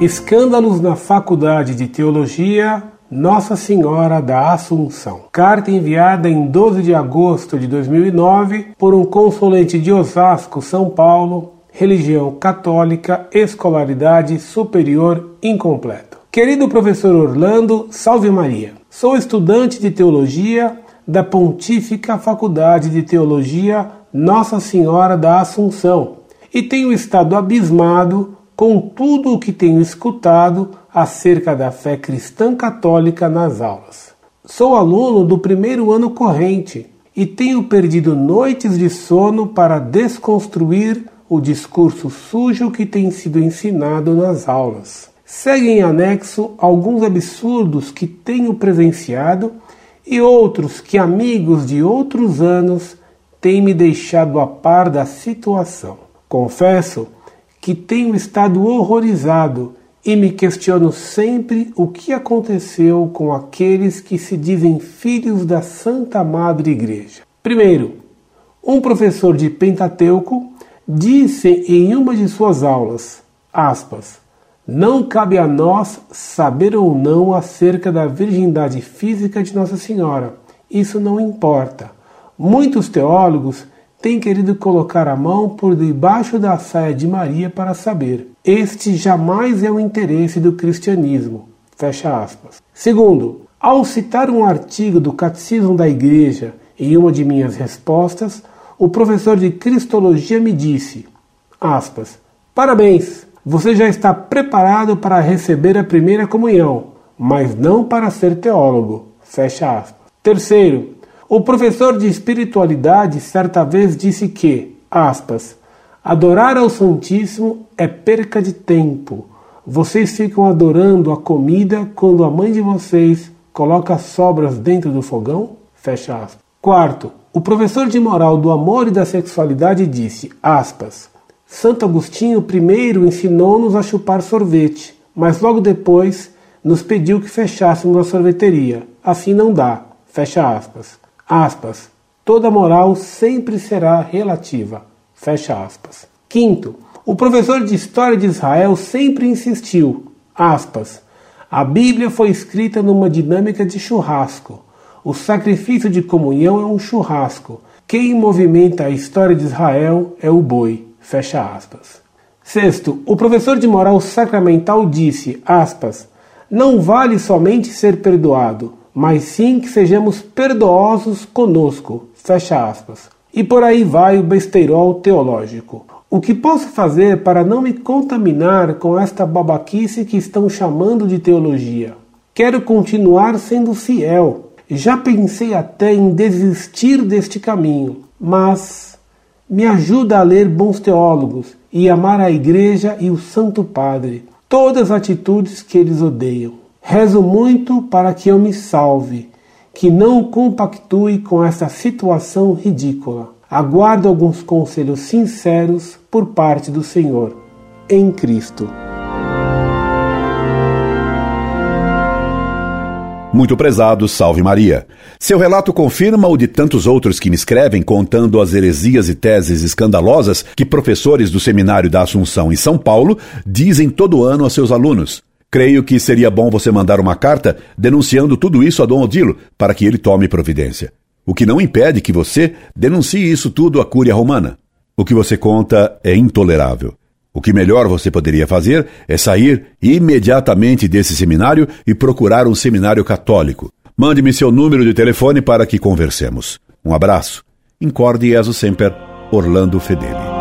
Escândalos na Faculdade de Teologia Nossa Senhora da Assunção. Carta enviada em 12 de agosto de 2009 por um consulente de Osasco, São Paulo, religião católica, escolaridade superior incompleto. Querido professor Orlando, salve Maria. Sou estudante de teologia da Pontífica Faculdade de Teologia Nossa Senhora da Assunção e tenho estado abismado com tudo o que tenho escutado acerca da fé cristã católica nas aulas. Sou aluno do primeiro ano corrente e tenho perdido noites de sono para desconstruir o discurso sujo que tem sido ensinado nas aulas. Segue em anexo alguns absurdos que tenho presenciado e outros que amigos de outros anos têm me deixado a par da situação. Confesso que tenho estado horrorizado e me questiono sempre o que aconteceu com aqueles que se dizem filhos da Santa Madre Igreja. Primeiro, um professor de Pentateuco disse em uma de suas aulas, aspas, não cabe a nós saber ou não acerca da virgindade física de Nossa Senhora. Isso não importa. Muitos teólogos tem querido colocar a mão por debaixo da saia de Maria para saber. Este jamais é o interesse do cristianismo. Fecha aspas. Segundo, ao citar um artigo do Catecismo da Igreja em uma de minhas respostas, o professor de Cristologia me disse, aspas, Parabéns, você já está preparado para receber a primeira comunhão, mas não para ser teólogo. Fecha aspas. Terceiro, o professor de espiritualidade certa vez disse que, aspas, adorar ao Santíssimo é perca de tempo. Vocês ficam adorando a comida quando a mãe de vocês coloca sobras dentro do fogão? Fecha aspas. Quarto, o professor de moral do amor e da sexualidade disse, aspas, Santo Agostinho primeiro ensinou-nos a chupar sorvete, mas logo depois nos pediu que fechássemos a sorveteria. Assim não dá. Fecha aspas aspas, toda moral sempre será relativa, fecha aspas. Quinto, o professor de História de Israel sempre insistiu, aspas, a Bíblia foi escrita numa dinâmica de churrasco. O sacrifício de comunhão é um churrasco. Quem movimenta a história de Israel é o boi. Fecha aspas. Sexto, o professor de moral sacramental disse, aspas, não vale somente ser perdoado, mas sim que sejamos perdoosos conosco. Fecha aspas. E por aí vai o besteirol teológico. O que posso fazer para não me contaminar com esta babaquice que estão chamando de teologia? Quero continuar sendo fiel. Já pensei até em desistir deste caminho, mas me ajuda a ler bons teólogos e amar a Igreja e o Santo Padre, todas as atitudes que eles odeiam. Rezo muito para que eu me salve, que não compactue com essa situação ridícula. Aguardo alguns conselhos sinceros por parte do Senhor, em Cristo. Muito prezado, salve Maria. Seu relato confirma o de tantos outros que me escrevem contando as heresias e teses escandalosas que professores do Seminário da Assunção em São Paulo dizem todo ano a seus alunos. Creio que seria bom você mandar uma carta denunciando tudo isso a Dom Odilo para que ele tome providência. O que não impede que você denuncie isso tudo à Cúria Romana. O que você conta é intolerável. O que melhor você poderia fazer é sair imediatamente desse seminário e procurar um seminário católico. Mande-me seu número de telefone para que conversemos. Um abraço. Incorde Jesus Semper, Orlando Fedeli.